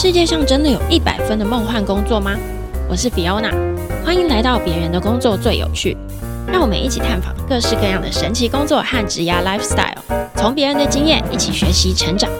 世界上真的有一百分的梦幻工作吗？我是 Fiona，欢迎来到别人的工作最有趣。让我们一起探访各式各样的神奇工作和职涯 lifestyle，从别人的经验一起学习成长。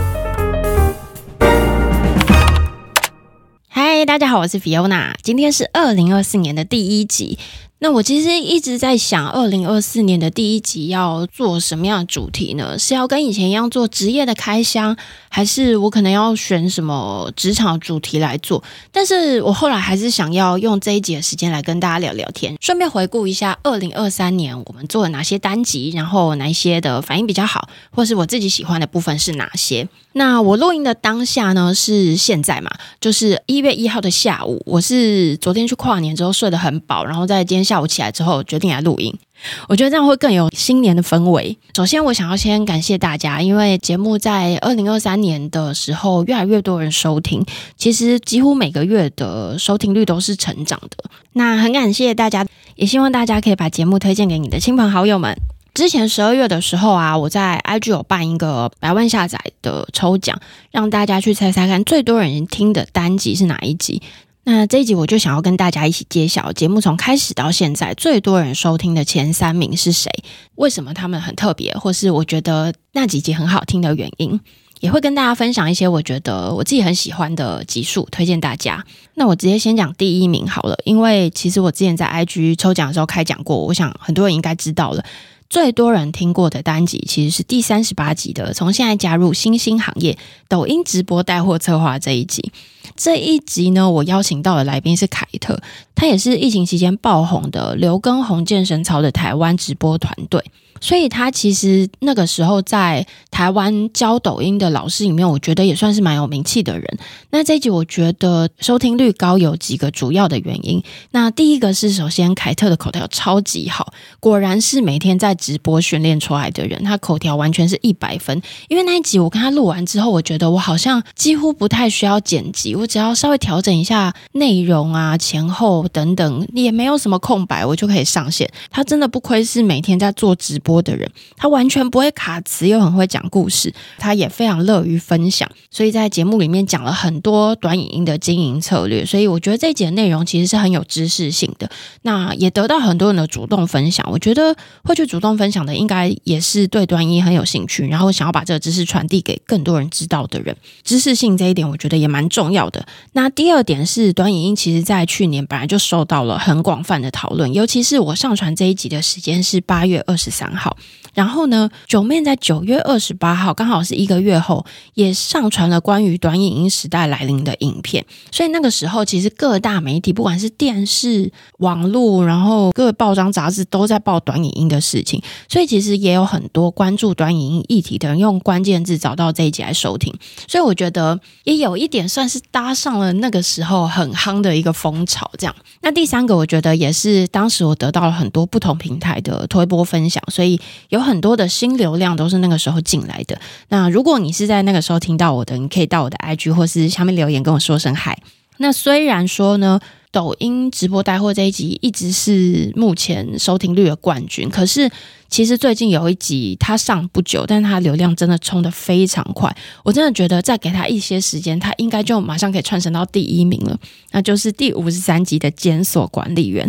嗨，大家好，我是 Fiona，今天是二零二四年的第一集。那我其实一直在想，二零二四年的第一集要做什么样的主题呢？是要跟以前一样做职业的开箱，还是我可能要选什么职场主题来做？但是我后来还是想要用这一集的时间来跟大家聊聊天，顺便回顾一下二零二三年我们做了哪些单集，然后哪一些的反应比较好，或是我自己喜欢的部分是哪些。那我录音的当下呢，是现在嘛，就是一月一号的下午。我是昨天去跨年之后睡得很饱，然后在今天下午起来之后决定来录音。我觉得这样会更有新年的氛围。首先，我想要先感谢大家，因为节目在二零二三年的时候越来越多人收听，其实几乎每个月的收听率都是成长的。那很感谢大家，也希望大家可以把节目推荐给你的亲朋好友们。之前十二月的时候啊，我在 IG 有办一个百万下载的抽奖，让大家去猜猜看最多人听的单集是哪一集。那这一集我就想要跟大家一起揭晓节目从开始到现在最多人收听的前三名是谁？为什么他们很特别，或是我觉得那几集很好听的原因，也会跟大家分享一些我觉得我自己很喜欢的集数，推荐大家。那我直接先讲第一名好了，因为其实我之前在 IG 抽奖的时候开讲过，我想很多人应该知道了。最多人听过的单集其实是第三十八集的，从现在加入新兴行业，抖音直播带货策划这一集。这一集呢，我邀请到的来宾是凯特，他也是疫情期间爆红的刘畊宏健身操的台湾直播团队。所以他其实那个时候在台湾教抖音的老师里面，我觉得也算是蛮有名气的人。那这一集我觉得收听率高有几个主要的原因。那第一个是，首先凯特的口条超级好，果然是每天在直播训练出来的人，他口条完全是一百分。因为那一集我跟他录完之后，我觉得我好像几乎不太需要剪辑，我只要稍微调整一下内容啊、前后等等，也没有什么空白，我就可以上线。他真的不亏是每天在做直播播的人，他完全不会卡词，又很会讲故事，他也非常乐于分享，所以在节目里面讲了很多短影音的经营策略，所以我觉得这一集的内容其实是很有知识性的，那也得到很多人的主动分享。我觉得会去主动分享的，应该也是对短影音很有兴趣，然后想要把这个知识传递给更多人知道的人。知识性这一点，我觉得也蛮重要的。那第二点是，短影音其实在去年本来就受到了很广泛的讨论，尤其是我上传这一集的时间是八月二十三。好，然后呢，Joeman 在九月二十八号，刚好是一个月后，也上传了关于短影音时代来临的影片。所以那个时候，其实各大媒体，不管是电视、网络，然后各个报章杂志，都在报短影音的事情。所以其实也有很多关注短影音议题的人，用关键字找到这一集来收听。所以我觉得也有一点算是搭上了那个时候很夯的一个风潮。这样，那第三个，我觉得也是当时我得到了很多不同平台的推播分享，所以。有很多的新流量都是那个时候进来的。那如果你是在那个时候听到我的，你可以到我的 IG 或是下面留言跟我说声嗨。那虽然说呢，抖音直播带货这一集一直是目前收听率的冠军，可是其实最近有一集它上不久，但它流量真的冲得非常快。我真的觉得再给他一些时间，他应该就马上可以窜升到第一名了。那就是第五十三集的监所管理员。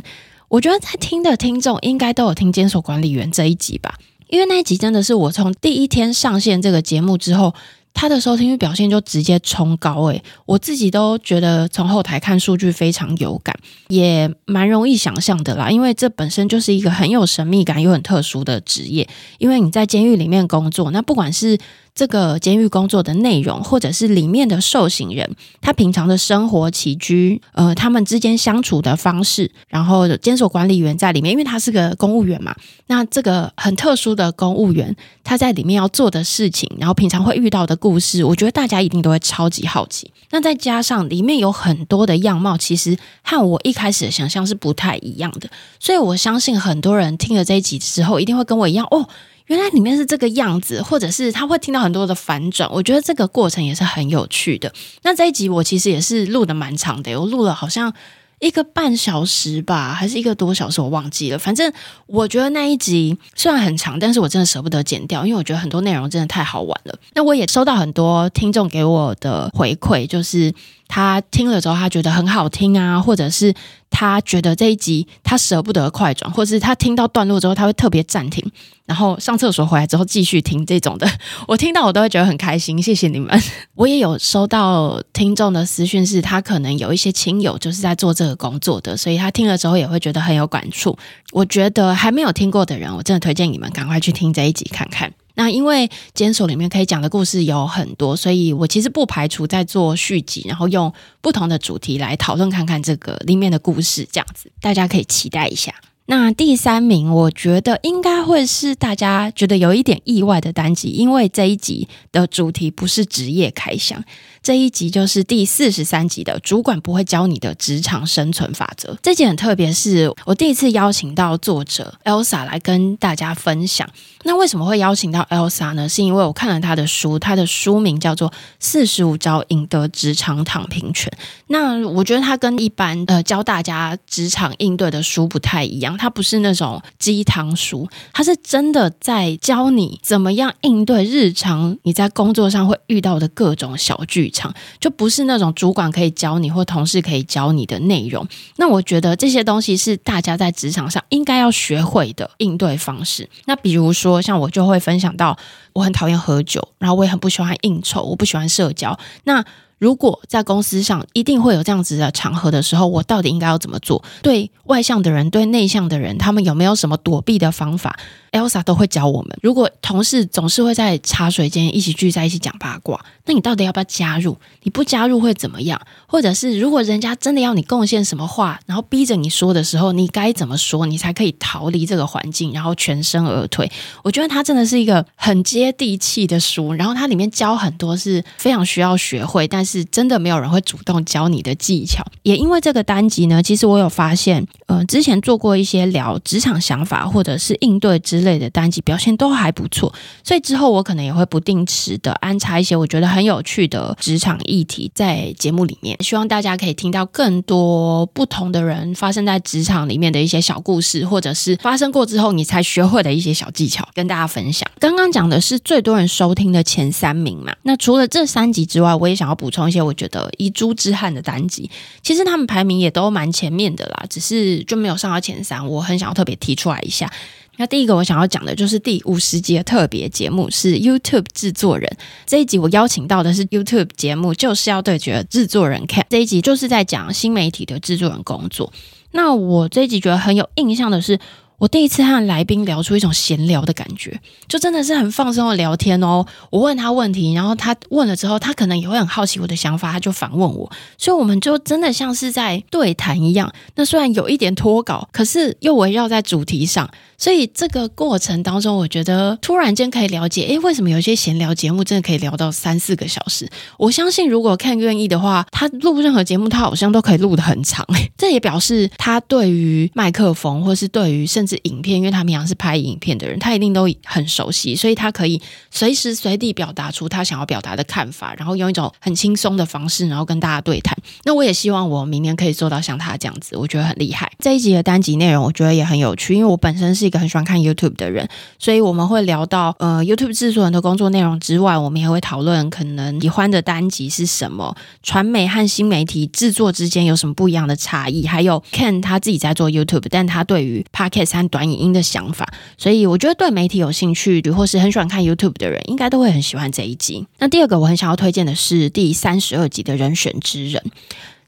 我觉得在听的听众应该都有听《监所管理员》这一集吧，因为那一集真的是我从第一天上线这个节目之后，他的收听率表现就直接冲高诶，我自己都觉得从后台看数据非常有感，也蛮容易想象的啦，因为这本身就是一个很有神秘感又很特殊的职业，因为你在监狱里面工作，那不管是这个监狱工作的内容，或者是里面的受刑人，他平常的生活起居，呃，他们之间相处的方式，然后监所管理员在里面，因为他是个公务员嘛，那这个很特殊的公务员，他在里面要做的事情，然后平常会遇到的故事，我觉得大家一定都会超级好奇。那再加上里面有很多的样貌，其实和我一开始的想象是不太一样的，所以我相信很多人听了这一集之后，一定会跟我一样哦。原来里面是这个样子，或者是他会听到很多的反转，我觉得这个过程也是很有趣的。那这一集我其实也是录的蛮长的，我录了好像一个半小时吧，还是一个多小时，我忘记了。反正我觉得那一集虽然很长，但是我真的舍不得剪掉，因为我觉得很多内容真的太好玩了。那我也收到很多听众给我的回馈，就是。他听了之后他觉得很好听啊，或者是他觉得这一集他舍不得快转，或者是他听到段落之后他会特别暂停，然后上厕所回来之后继续听这种的，我听到我都会觉得很开心。谢谢你们。我也有收到听众的私讯，是他可能有一些亲友就是在做这个工作的，所以他听了之后也会觉得很有感触。我觉得还没有听过的人，我真的推荐你们赶快去听这一集看看。那因为检所里面可以讲的故事有很多，所以我其实不排除在做续集，然后用不同的主题来讨论看看这个里面的故事，这样子大家可以期待一下。那第三名，我觉得应该会是大家觉得有一点意外的单集，因为这一集的主题不是职业开箱。这一集就是第四十三集的主管不会教你的职场生存法则。这集很特别，是我第一次邀请到作者 Elsa 来跟大家分享。那为什么会邀请到 Elsa 呢？是因为我看了她的书，她的书名叫做《四十五招赢得职场躺平权》。那我觉得她跟一般呃教大家职场应对的书不太一样，它不是那种鸡汤书，它是真的在教你怎么样应对日常你在工作上会遇到的各种小剧场，就不是那种主管可以教你或同事可以教你的内容。那我觉得这些东西是大家在职场上应该要学会的应对方式。那比如说，像我就会分享到，我很讨厌喝酒，然后我也很不喜欢应酬，我不喜欢社交。那如果在公司上一定会有这样子的场合的时候，我到底应该要怎么做？对外向的人，对内向的人，他们有没有什么躲避的方法？Elsa 都会教我们。如果同事总是会在茶水间一起聚在一起讲八卦，那你到底要不要加入？你不加入会怎么样？或者是如果人家真的要你贡献什么话，然后逼着你说的时候，你该怎么说，你才可以逃离这个环境，然后全身而退？我觉得它真的是一个很接地气的书，然后它里面教很多是非常需要学会，但是是真的没有人会主动教你的技巧。也因为这个单集呢，其实我有发现，呃，之前做过一些聊职场想法或者是应对之。之类的单集表现都还不错，所以之后我可能也会不定时的安插一些我觉得很有趣的职场议题在节目里面，希望大家可以听到更多不同的人发生在职场里面的一些小故事，或者是发生过之后你才学会的一些小技巧，跟大家分享。刚刚讲的是最多人收听的前三名嘛，那除了这三集之外，我也想要补充一些我觉得遗珠之憾的单集，其实他们排名也都蛮前面的啦，只是就没有上到前三，我很想要特别提出来一下。那第一个我想要讲的就是第五十集的特别节目，是 YouTube 制作人。这一集我邀请到的是 YouTube 节目，就是要对决制作人看。这一集就是在讲新媒体的制作人工作。那我这一集觉得很有印象的是，我第一次和来宾聊出一种闲聊的感觉，就真的是很放松的聊天哦。我问他问题，然后他问了之后，他可能也会很好奇我的想法，他就反问我，所以我们就真的像是在对谈一样。那虽然有一点脱稿，可是又围绕在主题上。所以这个过程当中，我觉得突然间可以了解，诶，为什么有些闲聊节目真的可以聊到三四个小时？我相信，如果看愿意的话，他录任何节目，他好像都可以录得很长。诶，这也表示他对于麦克风，或是对于甚至影片，因为他平常是拍影片的人，他一定都很熟悉，所以他可以随时随地表达出他想要表达的看法，然后用一种很轻松的方式，然后跟大家对谈。那我也希望我明年可以做到像他这样子，我觉得很厉害。这一集的单集内容，我觉得也很有趣，因为我本身是。一个很喜欢看 YouTube 的人，所以我们会聊到呃 YouTube 制作人的工作内容之外，我们也会讨论可能喜欢的单集是什么，传媒和新媒体制作之间有什么不一样的差异，还有 Ken 他自己在做 YouTube，但他对于 Podcast 和短影音的想法，所以我觉得对媒体有兴趣或是很喜欢看 YouTube 的人，应该都会很喜欢这一集。那第二个我很想要推荐的是第三十二集的人选之人。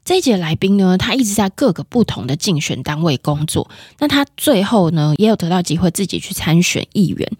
这一节来宾呢，他一直在各个不同的竞选单位工作，那他最后呢，也有得到机会自己去参选议员。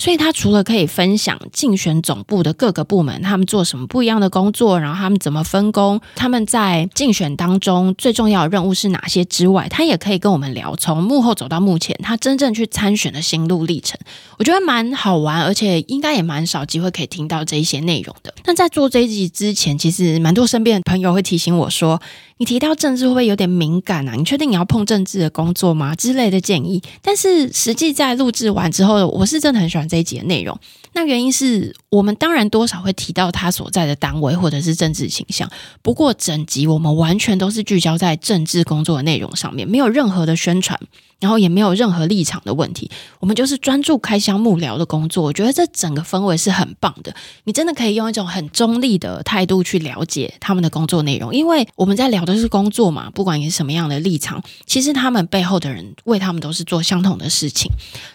所以他除了可以分享竞选总部的各个部门，他们做什么不一样的工作，然后他们怎么分工，他们在竞选当中最重要的任务是哪些之外，他也可以跟我们聊从幕后走到幕前，他真正去参选的心路历程，我觉得蛮好玩，而且应该也蛮少机会可以听到这一些内容的。那在做这一集之前，其实蛮多身边的朋友会提醒我说，你提到政治会不会有点敏感啊？你确定你要碰政治的工作吗？之类的建议。但是实际在录制完之后，我是真的很喜欢这一集的内容。那原因是我们当然多少会提到他所在的单位或者是政治倾向，不过整集我们完全都是聚焦在政治工作的内容上面，没有任何的宣传。然后也没有任何立场的问题，我们就是专注开箱幕僚的工作。我觉得这整个氛围是很棒的，你真的可以用一种很中立的态度去了解他们的工作内容，因为我们在聊的是工作嘛，不管你是什么样的立场，其实他们背后的人为他们都是做相同的事情。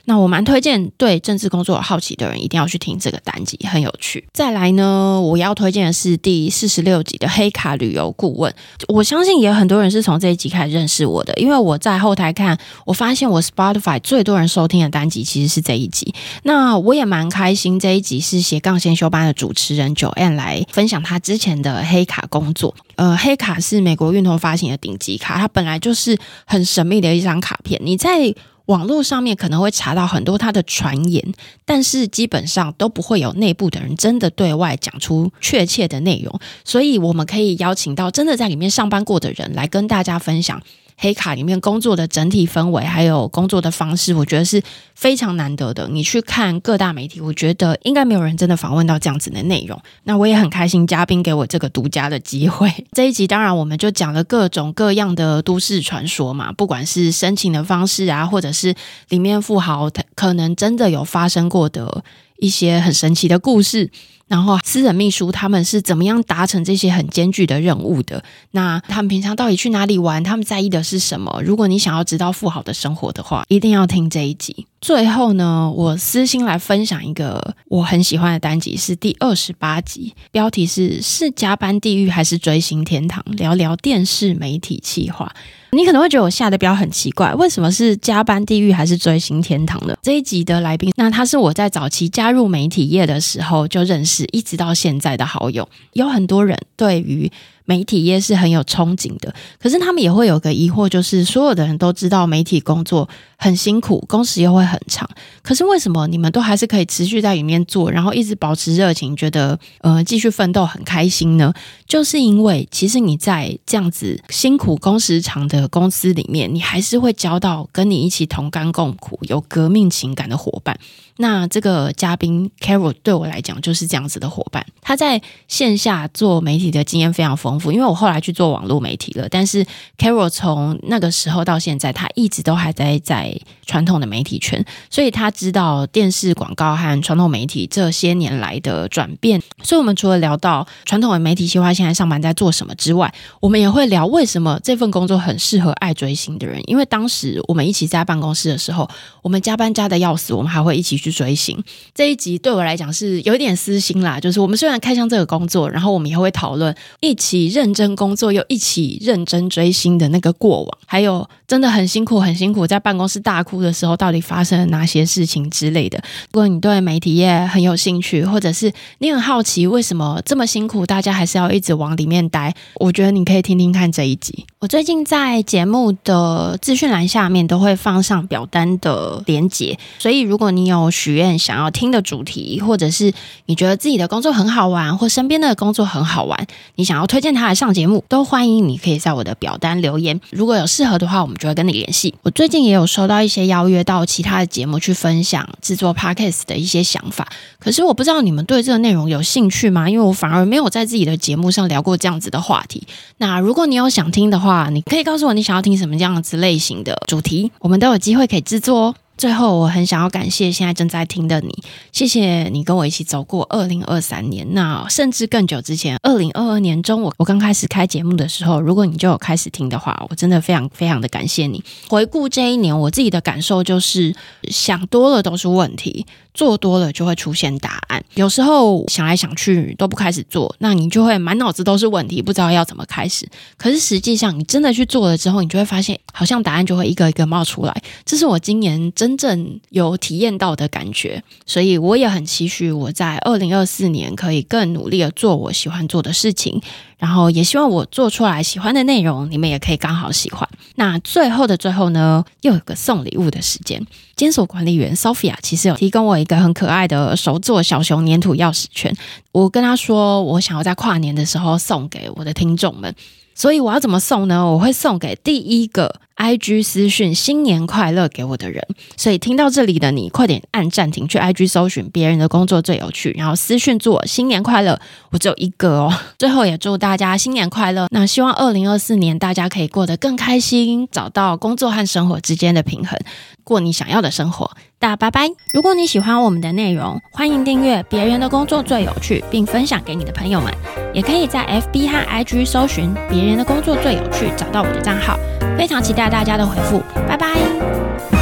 那我蛮推荐对政治工作有好奇的人一定要去听这个单集，很有趣。再来呢，我要推荐的是第四十六集的黑卡旅游顾问，我相信也有很多人是从这一集开始认识我的，因为我在后台看我。发现我 Spotify 最多人收听的单集其实是这一集，那我也蛮开心。这一集是斜杠先修班的主持人九 N 来分享他之前的黑卡工作。呃，黑卡是美国运通发行的顶级卡，它本来就是很神秘的一张卡片。你在网络上面可能会查到很多它的传言，但是基本上都不会有内部的人真的对外讲出确切的内容。所以我们可以邀请到真的在里面上班过的人来跟大家分享。黑卡里面工作的整体氛围，还有工作的方式，我觉得是非常难得的。你去看各大媒体，我觉得应该没有人真的访问到这样子的内容。那我也很开心，嘉宾给我这个独家的机会。这一集当然我们就讲了各种各样的都市传说嘛，不管是申请的方式啊，或者是里面富豪可能真的有发生过的一些很神奇的故事。然后私人秘书他们是怎么样达成这些很艰巨的任务的？那他们平常到底去哪里玩？他们在意的是什么？如果你想要知道富豪的生活的话，一定要听这一集。最后呢，我私心来分享一个我很喜欢的单集，是第二十八集，标题是“是加班地狱还是追星天堂？聊聊电视媒体企划”。你可能会觉得我下的标很奇怪，为什么是加班地狱还是追星天堂呢？这一集的来宾，那他是我在早期加入媒体业的时候就认识，一直到现在的好友。有很多人对于媒体业是很有憧憬的，可是他们也会有个疑惑，就是所有的人都知道媒体工作很辛苦，工时又会很长，可是为什么你们都还是可以持续在里面做，然后一直保持热情，觉得呃继续奋斗很开心呢？就是因为其实你在这样子辛苦工时长的公司里面，你还是会交到跟你一起同甘共苦、有革命情感的伙伴。那这个嘉宾 Carol 对我来讲就是这样子的伙伴，他在线下做媒体的经验非常丰因为我后来去做网络媒体了，但是 Carol 从那个时候到现在，他一直都还在在传统的媒体圈，所以他知道电视广告和传统媒体这些年来的转变。所以，我们除了聊到传统的媒体企划现在上班在做什么之外，我们也会聊为什么这份工作很适合爱追星的人。因为当时我们一起在办公室的时候，我们加班加的要死，我们还会一起去追星。这一集对我来讲是有一点私心啦，就是我们虽然开箱这个工作，然后我们也会讨论一起认真工作又一起认真追星的那个过往，还有真的很辛苦很辛苦在办公室大哭的时候，到底发生了哪些事情之类的。如果你对媒体业很有兴趣，或者是你很好奇为什么这么辛苦，大家还是要一直往里面待，我觉得你可以听听看这一集。我最近在节目的资讯栏下面都会放上表单的连结，所以如果你有许愿想要听的主题，或者是你觉得自己的工作很好玩，或身边的工作很好玩，你想要推荐他来上节目，都欢迎你可以在我的表单留言。如果有适合的话，我们就会跟你联系。我最近也有收到一些邀约到其他的节目去分享制作 Podcast 的一些想法，可是我不知道你们对这个内容有兴趣吗？因为我反而没有在自己的节目上聊过这样子的话题。那如果你有想听的话，你可以告诉我你想要听什么样子类型的主题，我们都有机会可以制作哦。最后，我很想要感谢现在正在听的你，谢谢你跟我一起走过二零二三年，那甚至更久之前，二零二二年中，我我刚开始开节目的时候，如果你就有开始听的话，我真的非常非常的感谢你。回顾这一年，我自己的感受就是，想多了都是问题。做多了就会出现答案，有时候想来想去都不开始做，那你就会满脑子都是问题，不知道要怎么开始。可是实际上你真的去做了之后，你就会发现，好像答案就会一个一个冒出来。这是我今年真正有体验到的感觉，所以我也很期许我在二零二四年可以更努力的做我喜欢做的事情。然后也希望我做出来喜欢的内容，你们也可以刚好喜欢。那最后的最后呢，又有个送礼物的时间。监所管理员 Sophia 其实有提供我一个很可爱的手作小熊粘土钥匙圈，我跟他说我想要在跨年的时候送给我的听众们。所以我要怎么送呢？我会送给第一个 IG 私讯“新年快乐”给我的人。所以听到这里的你，快点按暂停，去 IG 搜寻“别人的工作最有趣”，然后私讯祝我新年快乐。我只有一个哦。最后也祝大家新年快乐。那希望二零二四年大家可以过得更开心，找到工作和生活之间的平衡，过你想要的生活。大家拜拜！如果你喜欢我们的内容，欢迎订阅“别人的工作最有趣”，并分享给你的朋友们。也可以在 FB 和 IG 搜寻“别人的工作最有趣”，找到我的账号。非常期待大家的回复拜拜。